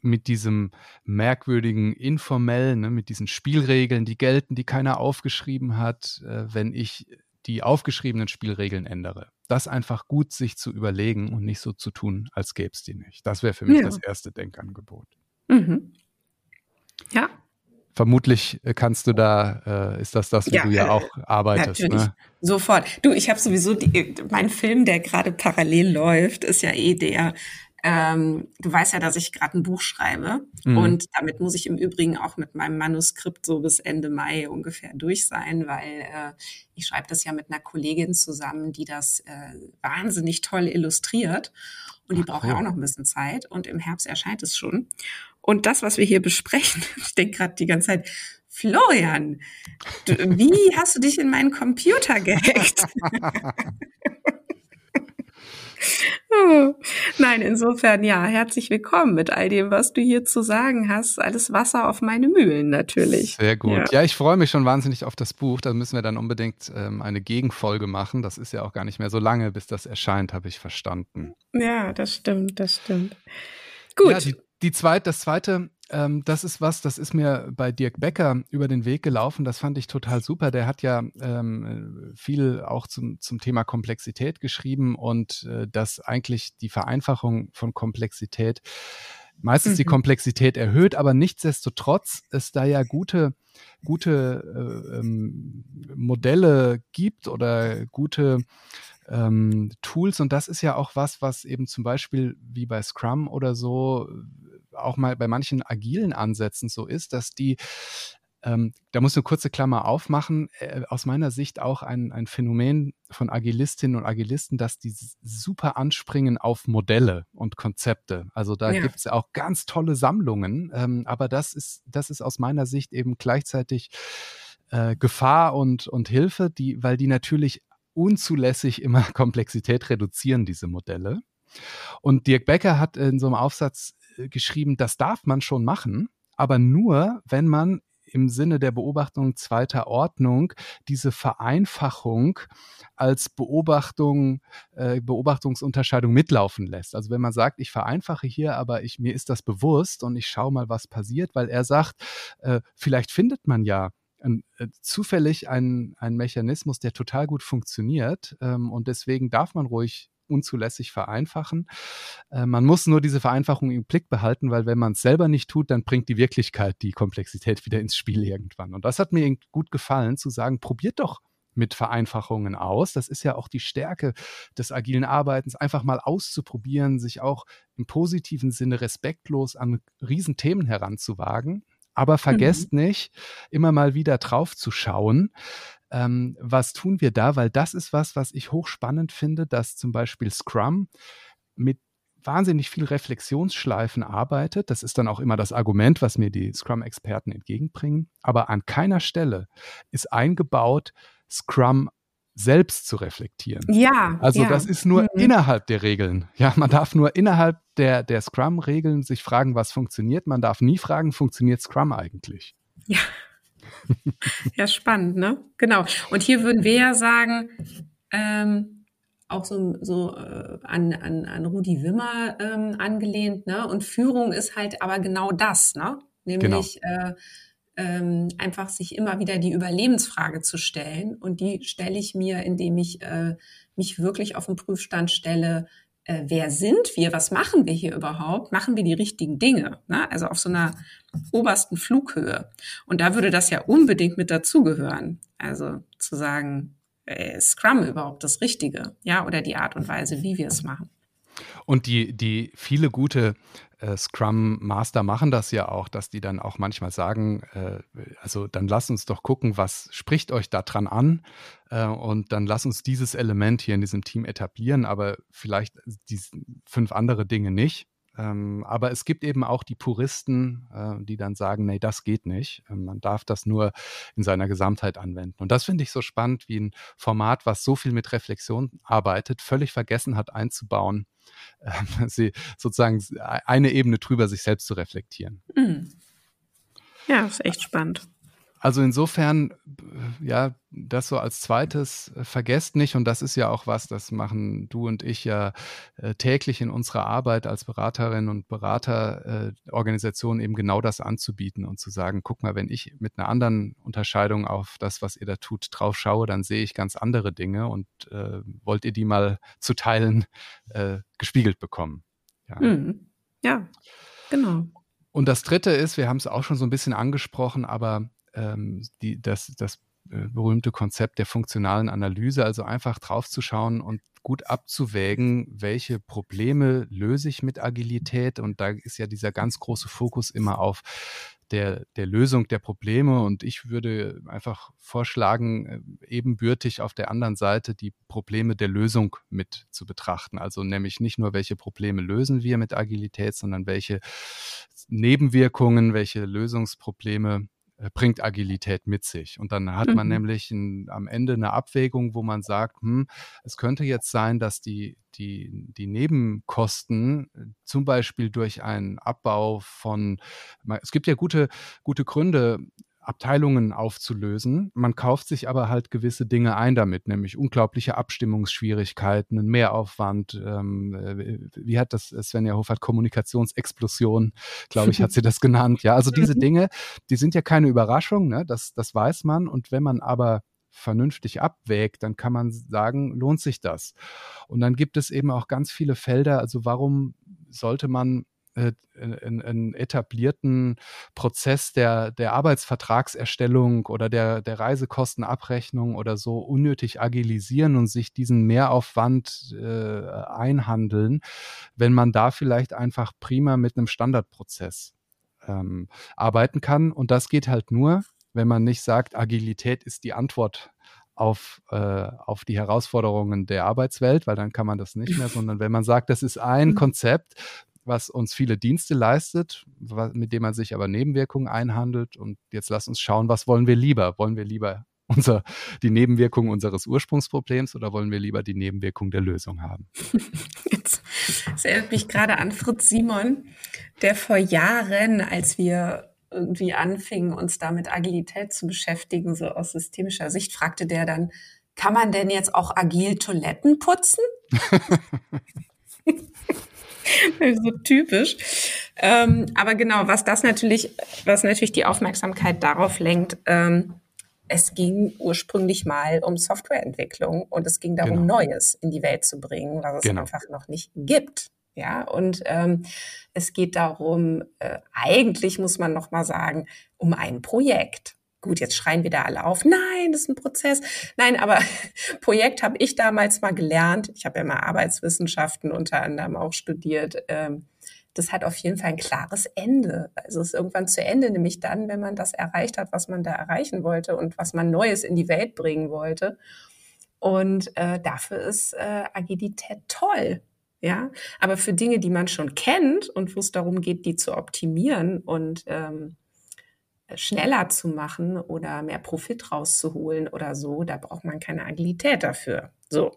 mit diesem merkwürdigen informellen, ne, mit diesen Spielregeln, die gelten, die keiner aufgeschrieben hat, äh, wenn ich die aufgeschriebenen Spielregeln ändere. Das einfach gut sich zu überlegen und nicht so zu tun, als gäbe es die nicht. Das wäre für mich ja. das erste Denkangebot. Mhm. Ja. Vermutlich äh, kannst du da, äh, ist das das, wo ja, du ja auch arbeitest. Natürlich. Ne? Sofort. Du, ich habe sowieso, die, mein Film, der gerade parallel läuft, ist ja eh der ähm, du weißt ja, dass ich gerade ein Buch schreibe mhm. und damit muss ich im Übrigen auch mit meinem Manuskript so bis Ende Mai ungefähr durch sein, weil äh, ich schreibe das ja mit einer Kollegin zusammen, die das äh, wahnsinnig toll illustriert und die Ach, braucht ja auch noch ein bisschen Zeit und im Herbst erscheint es schon. Und das, was wir hier besprechen, <laughs> ich denke gerade die ganze Zeit, Florian, du, wie hast du dich in meinen Computer gehackt? <laughs> Nein, insofern ja, herzlich willkommen mit all dem, was du hier zu sagen hast. Alles Wasser auf meine Mühlen natürlich. Sehr gut. Ja, ja ich freue mich schon wahnsinnig auf das Buch. Da müssen wir dann unbedingt ähm, eine Gegenfolge machen. Das ist ja auch gar nicht mehr so lange, bis das erscheint, habe ich verstanden. Ja, das stimmt, das stimmt. Gut. Ja, die, die zweit, das zweite ähm, das ist was, das ist mir bei Dirk Becker über den Weg gelaufen. Das fand ich total super. Der hat ja ähm, viel auch zum, zum Thema Komplexität geschrieben und äh, dass eigentlich die Vereinfachung von Komplexität meistens mhm. die Komplexität erhöht, aber nichtsdestotrotz es da ja gute, gute äh, ähm, Modelle gibt oder gute ähm, Tools und das ist ja auch was, was eben zum Beispiel wie bei Scrum oder so auch mal bei manchen agilen Ansätzen so ist, dass die ähm, da muss eine kurze Klammer aufmachen, äh, aus meiner Sicht auch ein, ein Phänomen von Agilistinnen und Agilisten, dass die super anspringen auf Modelle und Konzepte. Also da ja. gibt es auch ganz tolle Sammlungen, ähm, aber das ist, das ist aus meiner Sicht eben gleichzeitig äh, Gefahr und, und Hilfe, die, weil die natürlich unzulässig immer <laughs> Komplexität reduzieren, diese Modelle. Und Dirk Becker hat in so einem Aufsatz geschrieben, das darf man schon machen, aber nur, wenn man im Sinne der Beobachtung zweiter Ordnung diese Vereinfachung als Beobachtung, äh, Beobachtungsunterscheidung mitlaufen lässt. Also wenn man sagt, ich vereinfache hier, aber ich, mir ist das bewusst und ich schaue mal, was passiert, weil er sagt, äh, vielleicht findet man ja ein, äh, zufällig einen, einen Mechanismus, der total gut funktioniert ähm, und deswegen darf man ruhig unzulässig vereinfachen. Äh, man muss nur diese Vereinfachung im Blick behalten, weil wenn man es selber nicht tut, dann bringt die Wirklichkeit die Komplexität wieder ins Spiel irgendwann. Und das hat mir gut gefallen, zu sagen, probiert doch mit Vereinfachungen aus. Das ist ja auch die Stärke des agilen Arbeitens, einfach mal auszuprobieren, sich auch im positiven Sinne respektlos an Riesenthemen heranzuwagen. Aber vergesst mhm. nicht, immer mal wieder drauf zu schauen, ähm, was tun wir da? Weil das ist was, was ich hochspannend finde, dass zum Beispiel Scrum mit wahnsinnig viel Reflexionsschleifen arbeitet. Das ist dann auch immer das Argument, was mir die Scrum-Experten entgegenbringen. Aber an keiner Stelle ist eingebaut, Scrum selbst zu reflektieren. Ja. Also ja. das ist nur mhm. innerhalb der Regeln. Ja, man darf nur innerhalb der, der Scrum-Regeln sich fragen, was funktioniert. Man darf nie fragen, funktioniert Scrum eigentlich? Ja. Ja, spannend, ne? Genau. Und hier würden wir ja sagen, ähm, auch so, so äh, an, an, an Rudi Wimmer ähm, angelehnt, ne? Und Führung ist halt aber genau das, ne? Nämlich genau. äh, ähm, einfach sich immer wieder die Überlebensfrage zu stellen. Und die stelle ich mir, indem ich äh, mich wirklich auf den Prüfstand stelle, äh, wer sind wir, was machen wir hier überhaupt, machen wir die richtigen Dinge, ne? also auf so einer obersten Flughöhe. Und da würde das ja unbedingt mit dazugehören, also zu sagen, äh, Scrum überhaupt das Richtige, ja, oder die Art und Weise, wie wir es machen. Und die, die viele gute äh, Scrum Master machen das ja auch, dass die dann auch manchmal sagen, äh, also dann lass uns doch gucken, was spricht euch da dran an äh, und dann lass uns dieses Element hier in diesem Team etablieren, aber vielleicht die fünf andere Dinge nicht. Ähm, aber es gibt eben auch die Puristen, äh, die dann sagen, nee, das geht nicht. Ähm, man darf das nur in seiner Gesamtheit anwenden. Und das finde ich so spannend, wie ein Format, was so viel mit Reflexion arbeitet, völlig vergessen hat einzubauen, <laughs> äh, sie sozusagen eine Ebene drüber sich selbst zu reflektieren. Mhm. Ja, ist echt spannend. Also insofern, ja, das so als zweites, äh, vergesst nicht, und das ist ja auch was, das machen du und ich ja äh, täglich in unserer Arbeit als Beraterin und Beraterorganisation äh, eben genau das anzubieten und zu sagen, guck mal, wenn ich mit einer anderen Unterscheidung auf das, was ihr da tut, drauf schaue, dann sehe ich ganz andere Dinge und äh, wollt ihr die mal zu Teilen äh, gespiegelt bekommen. Ja. Mhm. ja, genau. Und das Dritte ist, wir haben es auch schon so ein bisschen angesprochen, aber ähm, die, das, das äh, berühmte Konzept der funktionalen Analyse, also einfach draufzuschauen und gut abzuwägen, welche Probleme löse ich mit Agilität. Und da ist ja dieser ganz große Fokus immer auf der, der Lösung der Probleme. Und ich würde einfach vorschlagen, äh, ebenbürtig auf der anderen Seite die Probleme der Lösung mit zu betrachten. Also nämlich nicht nur, welche Probleme lösen wir mit Agilität, sondern welche Nebenwirkungen, welche Lösungsprobleme bringt Agilität mit sich. Und dann hat man mhm. nämlich ein, am Ende eine Abwägung, wo man sagt, hm, es könnte jetzt sein, dass die, die, die Nebenkosten äh, zum Beispiel durch einen Abbau von, es gibt ja gute, gute Gründe, Abteilungen aufzulösen. Man kauft sich aber halt gewisse Dinge ein damit, nämlich unglaubliche Abstimmungsschwierigkeiten, einen Mehraufwand. Ähm, äh, wie hat das Svenja Hofert Kommunikationsexplosion, glaube ich, hat sie das genannt. Ja, also diese mhm. Dinge, die sind ja keine Überraschung, ne? das, das weiß man. Und wenn man aber vernünftig abwägt, dann kann man sagen, lohnt sich das. Und dann gibt es eben auch ganz viele Felder. Also warum sollte man äh, einen etablierten Prozess der, der Arbeitsvertragserstellung oder der, der Reisekostenabrechnung oder so unnötig agilisieren und sich diesen Mehraufwand äh, einhandeln, wenn man da vielleicht einfach prima mit einem Standardprozess ähm, arbeiten kann. Und das geht halt nur, wenn man nicht sagt, Agilität ist die Antwort auf, äh, auf die Herausforderungen der Arbeitswelt, weil dann kann man das nicht mehr, sondern wenn man sagt, das ist ein mhm. Konzept, was uns viele Dienste leistet, mit dem man sich aber Nebenwirkungen einhandelt. Und jetzt lass uns schauen, was wollen wir lieber? Wollen wir lieber unser, die Nebenwirkung unseres Ursprungsproblems oder wollen wir lieber die Nebenwirkung der Lösung haben? <laughs> Jetzt, das erinnert mich gerade an Fritz Simon, der vor Jahren, als wir irgendwie anfingen, uns da mit Agilität zu beschäftigen, so aus systemischer Sicht, fragte der dann, kann man denn jetzt auch agil Toiletten putzen? <laughs> <laughs> so typisch. Ähm, aber genau, was das natürlich, was natürlich die Aufmerksamkeit darauf lenkt, ähm, es ging ursprünglich mal um Softwareentwicklung und es ging darum, genau. Neues in die Welt zu bringen, was es genau. einfach noch nicht gibt. Ja, und ähm, es geht darum, äh, eigentlich muss man noch mal sagen, um ein Projekt. Gut, jetzt schreien wir da alle auf, nein, das ist ein Prozess. Nein, aber <laughs> Projekt habe ich damals mal gelernt. Ich habe ja mal Arbeitswissenschaften unter anderem auch studiert. Ähm, das hat auf jeden Fall ein klares Ende. Also es ist irgendwann zu Ende, nämlich dann, wenn man das erreicht hat, was man da erreichen wollte und was man Neues in die Welt bringen wollte. Und äh, dafür ist äh, Agilität toll. Ja, aber für Dinge, die man schon kennt und wo es darum geht, die zu optimieren und ähm, schneller zu machen oder mehr Profit rauszuholen oder so, da braucht man keine Agilität dafür. So.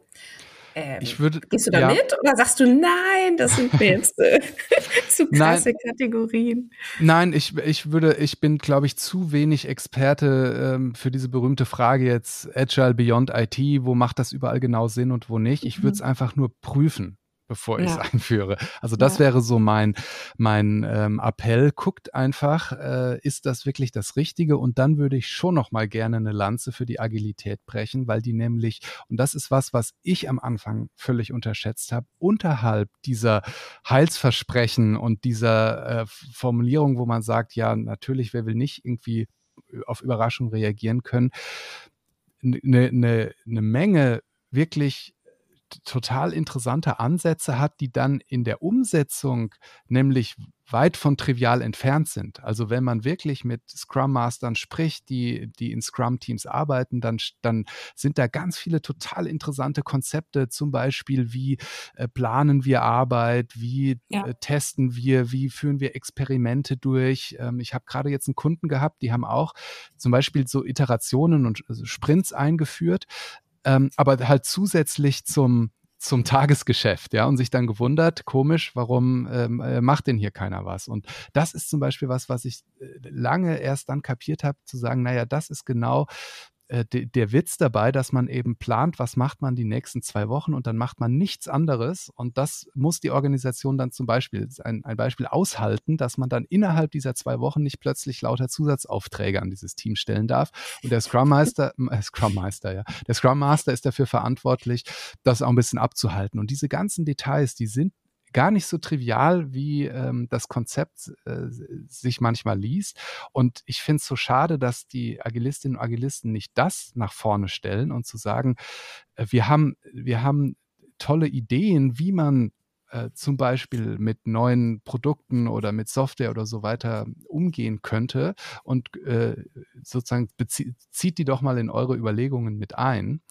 Ähm, ich würde, gehst du da ja. mit oder sagst du, nein, das sind mir <laughs> jetzt äh, <laughs> zu krasse nein, Kategorien? Nein, ich, ich würde, ich bin, glaube ich, zu wenig Experte ähm, für diese berühmte Frage jetzt Agile Beyond IT, wo macht das überall genau Sinn und wo nicht. Ich würde es mhm. einfach nur prüfen bevor ich es <laughs> einführe. Also das ja. wäre so mein, mein ähm, Appell. Guckt einfach, äh, ist das wirklich das Richtige? Und dann würde ich schon noch mal gerne eine Lanze für die Agilität brechen, weil die nämlich, und das ist was, was ich am Anfang völlig unterschätzt habe, unterhalb dieser Heilsversprechen und dieser äh, Formulierung, wo man sagt, ja, natürlich, wer will nicht irgendwie auf Überraschung reagieren können, eine, eine, eine Menge wirklich total interessante Ansätze hat, die dann in der Umsetzung nämlich weit von trivial entfernt sind. Also wenn man wirklich mit Scrum Mastern spricht, die, die in Scrum Teams arbeiten, dann, dann sind da ganz viele total interessante Konzepte, zum Beispiel wie äh, planen wir Arbeit, wie ja. äh, testen wir, wie führen wir Experimente durch. Ähm, ich habe gerade jetzt einen Kunden gehabt, die haben auch zum Beispiel so Iterationen und also Sprints eingeführt, ähm, aber halt zusätzlich zum zum Tagesgeschäft, ja, und sich dann gewundert, komisch, warum ähm, äh, macht denn hier keiner was? Und das ist zum Beispiel was, was ich äh, lange erst dann kapiert habe, zu sagen, naja, das ist genau äh, der Witz dabei, dass man eben plant, was macht man die nächsten zwei Wochen und dann macht man nichts anderes. Und das muss die Organisation dann zum Beispiel, ein, ein Beispiel aushalten, dass man dann innerhalb dieser zwei Wochen nicht plötzlich lauter Zusatzaufträge an dieses Team stellen darf. Und der Scrum Meister, <laughs> äh, Scrum Meister, ja, der Scrum Master ist dafür verantwortlich, das auch ein bisschen abzuhalten. Und diese ganzen Details, die sind gar nicht so trivial, wie ähm, das Konzept äh, sich manchmal liest. Und ich finde es so schade, dass die Agilistinnen und Agilisten nicht das nach vorne stellen und zu sagen, äh, wir haben, wir haben tolle Ideen, wie man äh, zum Beispiel mit neuen Produkten oder mit Software oder so weiter umgehen könnte und äh, sozusagen zieht die doch mal in eure Überlegungen mit ein,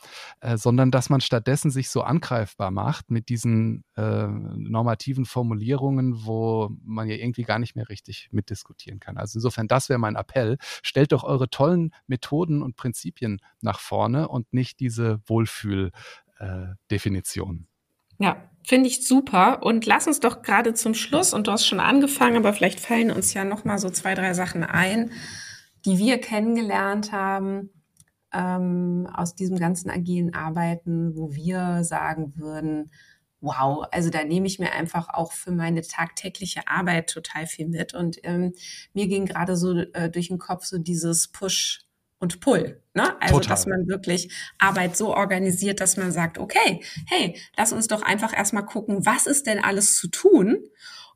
äh, sondern dass man stattdessen sich so angreifbar macht mit diesen äh, normativen Formulierungen, wo man ja irgendwie gar nicht mehr richtig mitdiskutieren kann. Also insofern, das wäre mein Appell. Stellt doch eure tollen Methoden und Prinzipien nach vorne und nicht diese Wohlfühl-Definition. Ja, finde ich super. Und lass uns doch gerade zum Schluss, und du hast schon angefangen, aber vielleicht fallen uns ja noch mal so zwei, drei Sachen ein, die wir kennengelernt haben ähm, aus diesem ganzen agilen Arbeiten, wo wir sagen würden, wow, also da nehme ich mir einfach auch für meine tagtägliche Arbeit total viel mit. Und ähm, mir ging gerade so äh, durch den Kopf so dieses Push und Pull. Ne? Also, Total. dass man wirklich Arbeit so organisiert, dass man sagt, okay, hey, lass uns doch einfach erstmal gucken, was ist denn alles zu tun?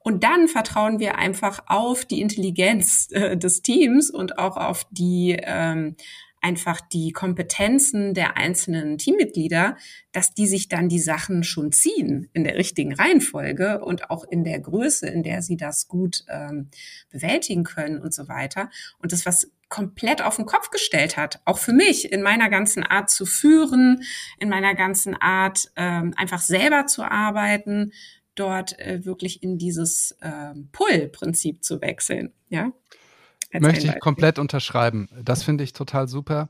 Und dann vertrauen wir einfach auf die Intelligenz äh, des Teams und auch auf die ähm, einfach die Kompetenzen der einzelnen Teammitglieder, dass die sich dann die Sachen schon ziehen in der richtigen Reihenfolge und auch in der Größe, in der sie das gut ähm, bewältigen können und so weiter. Und das, was komplett auf den Kopf gestellt hat, auch für mich in meiner ganzen Art zu führen, in meiner ganzen Art ähm, einfach selber zu arbeiten, dort äh, wirklich in dieses äh, Pull-Prinzip zu wechseln. Ja. Möchte ich komplett unterschreiben. Das finde ich total super.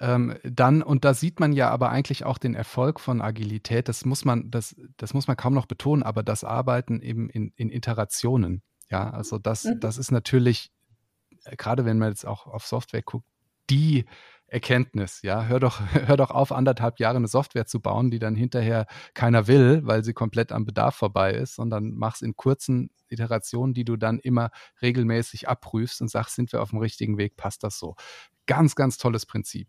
Ähm, dann, und da sieht man ja aber eigentlich auch den Erfolg von Agilität. Das muss man, das, das muss man kaum noch betonen, aber das Arbeiten eben in, in Iterationen. Ja, also das, mhm. das ist natürlich, äh, gerade wenn man jetzt auch auf Software guckt, die Erkenntnis. Ja, hör doch, <laughs> hör doch auf, anderthalb Jahre eine Software zu bauen, die dann hinterher keiner will, weil sie komplett am Bedarf vorbei ist, sondern mach's in kurzen Iterationen, die du dann immer regelmäßig abprüfst und sagst, sind wir auf dem richtigen Weg, passt das so. Ganz, ganz tolles Prinzip.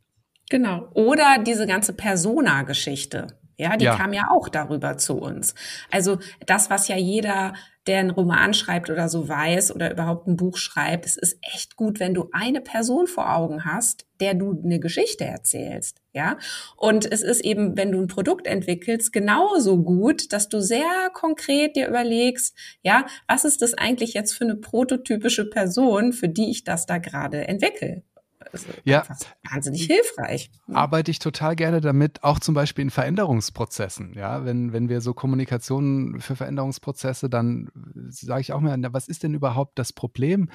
Genau. Oder diese ganze Persona-Geschichte. Ja, die ja. kam ja auch darüber zu uns. Also das, was ja jeder, der einen Roman schreibt oder so weiß oder überhaupt ein Buch schreibt, es ist echt gut, wenn du eine Person vor Augen hast, der du eine Geschichte erzählst. Ja, und es ist eben, wenn du ein Produkt entwickelst, genauso gut, dass du sehr konkret dir überlegst, ja, was ist das eigentlich jetzt für eine prototypische Person, für die ich das da gerade entwickle? Also ja, wahnsinnig hilfreich. Arbeite ich total gerne damit, auch zum Beispiel in Veränderungsprozessen. Ja, wenn, wenn wir so Kommunikation für Veränderungsprozesse, dann sage ich auch mal, was ist denn überhaupt das Problem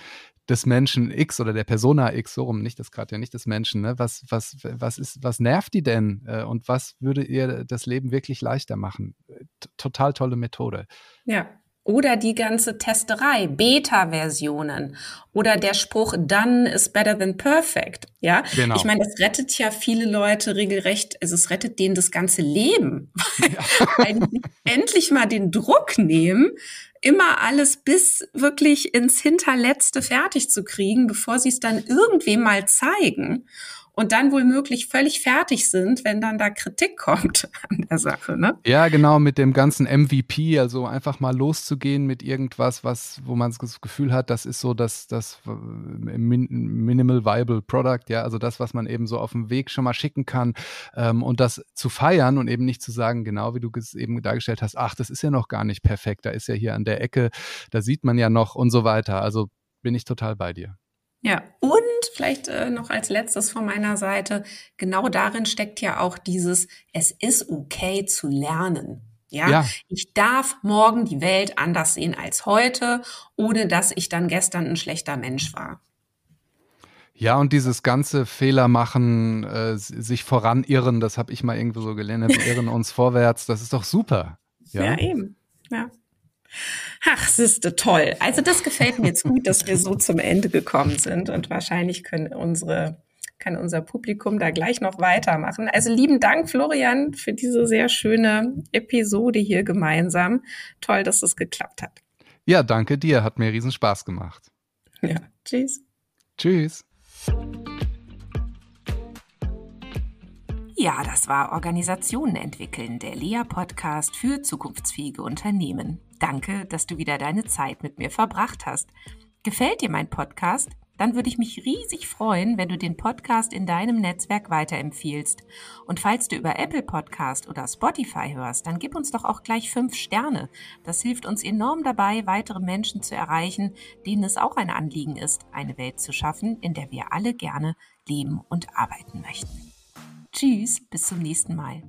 des Menschen X oder der Persona X, so rum, nicht das gerade ja nicht des Menschen, ne? Was, was, was ist, was nervt die denn? Äh, und was würde ihr das Leben wirklich leichter machen? T total tolle Methode. Ja, oder die ganze Testerei, Beta-Versionen oder der Spruch Done is better than perfect. Ja, genau. ich meine, das rettet ja viele Leute regelrecht, also es rettet denen das ganze Leben, ja. <laughs> weil die endlich mal den Druck nehmen, immer alles bis wirklich ins Hinterletzte fertig zu kriegen, bevor sie es dann irgendwem mal zeigen und dann wohl möglich völlig fertig sind, wenn dann da Kritik <laughs> kommt an der Sache, ne? Ja, genau, mit dem ganzen MVP, also einfach mal loszugehen mit irgendwas, was, wo man das Gefühl hat, das ist so das, das äh, Minimal Viable Product, ja, also das, was man eben so auf dem Weg schon mal schicken kann ähm, und das zu feiern und eben nicht zu sagen, genau wie du es eben dargestellt hast, ach, das ist ja noch gar nicht perfekt, da ist ja hier an der Ecke, da sieht man ja noch und so weiter. Also bin ich total bei dir. Ja, und vielleicht äh, noch als letztes von meiner Seite, genau darin steckt ja auch dieses, es ist okay zu lernen. Ja? ja, ich darf morgen die Welt anders sehen als heute, ohne dass ich dann gestern ein schlechter Mensch war. Ja, und dieses ganze Fehler machen, äh, sich voranirren, das habe ich mal irgendwo so gelernt, wir irren uns <laughs> vorwärts, das ist doch super. Ja, ja eben. Ja. Ach, siehste, toll. Also das gefällt mir jetzt gut, dass wir so zum Ende gekommen sind und wahrscheinlich können unsere kann unser Publikum da gleich noch weitermachen. Also lieben Dank, Florian, für diese sehr schöne Episode hier gemeinsam. Toll, dass es geklappt hat. Ja, danke dir. Hat mir riesen Spaß gemacht. Ja, tschüss. Tschüss. Ja, das war Organisationen entwickeln, der Lea-Podcast für zukunftsfähige Unternehmen. Danke, dass du wieder deine Zeit mit mir verbracht hast. Gefällt dir mein Podcast? Dann würde ich mich riesig freuen, wenn du den Podcast in deinem Netzwerk weiterempfiehlst. Und falls du über Apple Podcast oder Spotify hörst, dann gib uns doch auch gleich fünf Sterne. Das hilft uns enorm dabei, weitere Menschen zu erreichen, denen es auch ein Anliegen ist, eine Welt zu schaffen, in der wir alle gerne leben und arbeiten möchten. Tschüss, bis zum nächsten Mal.